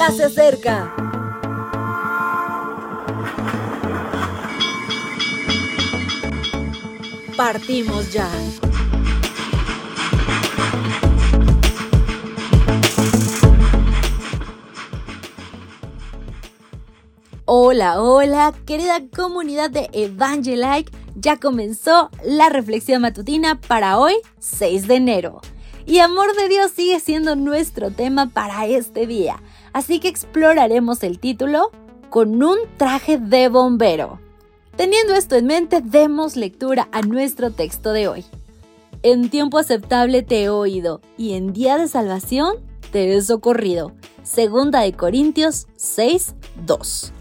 ya se acerca. Partimos ya. Hola, hola, querida comunidad de Evangelike. Ya comenzó la reflexión matutina para hoy, 6 de enero. Y amor de Dios sigue siendo nuestro tema para este día. Así que exploraremos el título con un traje de bombero. Teniendo esto en mente, demos lectura a nuestro texto de hoy. En tiempo aceptable te he oído y en día de salvación te he socorrido. Segunda de Corintios 6, 2.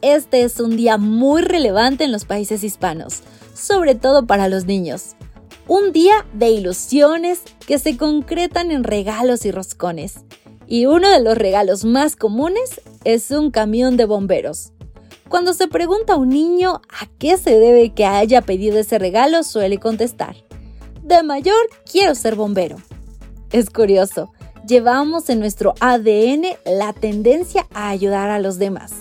Este es un día muy relevante en los países hispanos, sobre todo para los niños. Un día de ilusiones que se concretan en regalos y roscones. Y uno de los regalos más comunes es un camión de bomberos. Cuando se pregunta a un niño a qué se debe que haya pedido ese regalo, suele contestar, de mayor quiero ser bombero. Es curioso, llevamos en nuestro ADN la tendencia a ayudar a los demás.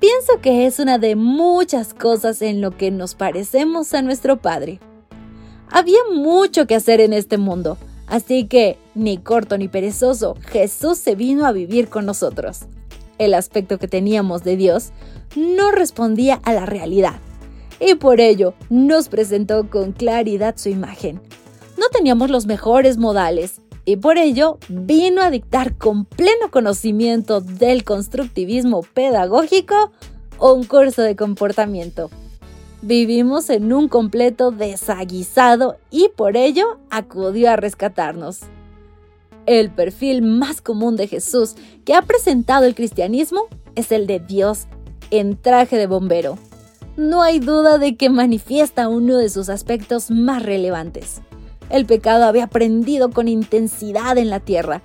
Pienso que es una de muchas cosas en lo que nos parecemos a nuestro Padre. Había mucho que hacer en este mundo, así que, ni corto ni perezoso, Jesús se vino a vivir con nosotros. El aspecto que teníamos de Dios no respondía a la realidad, y por ello nos presentó con claridad su imagen. No teníamos los mejores modales, y por ello vino a dictar con pleno conocimiento del constructivismo pedagógico un curso de comportamiento. Vivimos en un completo desaguisado y por ello acudió a rescatarnos. El perfil más común de Jesús que ha presentado el cristianismo es el de Dios en traje de bombero. No hay duda de que manifiesta uno de sus aspectos más relevantes. El pecado había prendido con intensidad en la tierra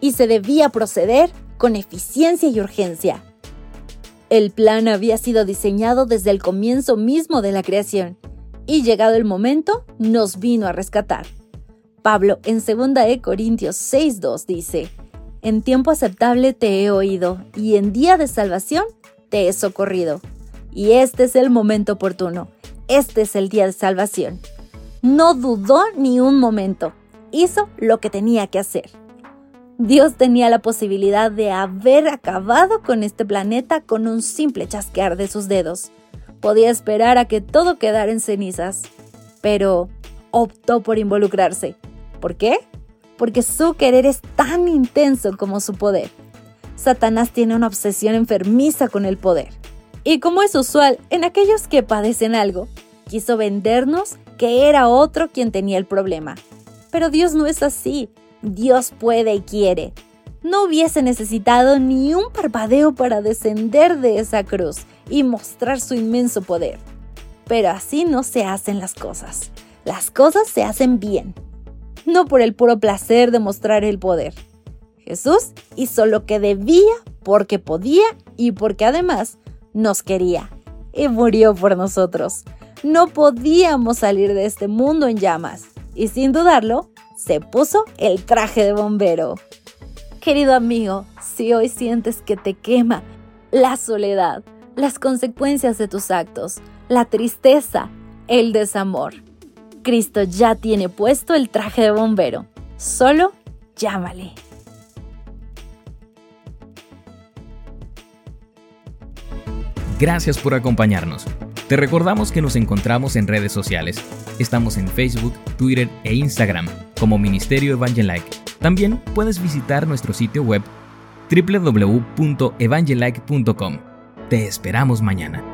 y se debía proceder con eficiencia y urgencia. El plan había sido diseñado desde el comienzo mismo de la creación y llegado el momento nos vino a rescatar. Pablo en 2 de Corintios 6:2 dice, En tiempo aceptable te he oído y en día de salvación te he socorrido. Y este es el momento oportuno, este es el día de salvación. No dudó ni un momento. Hizo lo que tenía que hacer. Dios tenía la posibilidad de haber acabado con este planeta con un simple chasquear de sus dedos. Podía esperar a que todo quedara en cenizas, pero optó por involucrarse. ¿Por qué? Porque su querer es tan intenso como su poder. Satanás tiene una obsesión enfermiza con el poder. Y como es usual en aquellos que padecen algo, quiso vendernos que era otro quien tenía el problema. Pero Dios no es así. Dios puede y quiere. No hubiese necesitado ni un parpadeo para descender de esa cruz y mostrar su inmenso poder. Pero así no se hacen las cosas. Las cosas se hacen bien, no por el puro placer de mostrar el poder. Jesús hizo lo que debía porque podía y porque además nos quería y murió por nosotros no podíamos salir de este mundo en llamas. Y sin dudarlo, se puso el traje de bombero. Querido amigo, si hoy sientes que te quema la soledad, las consecuencias de tus actos, la tristeza, el desamor, Cristo ya tiene puesto el traje de bombero. Solo llámale. Gracias por acompañarnos. Te recordamos que nos encontramos en redes sociales. Estamos en Facebook, Twitter e Instagram como Ministerio Evangelike. También puedes visitar nuestro sitio web www.evangelike.com. Te esperamos mañana.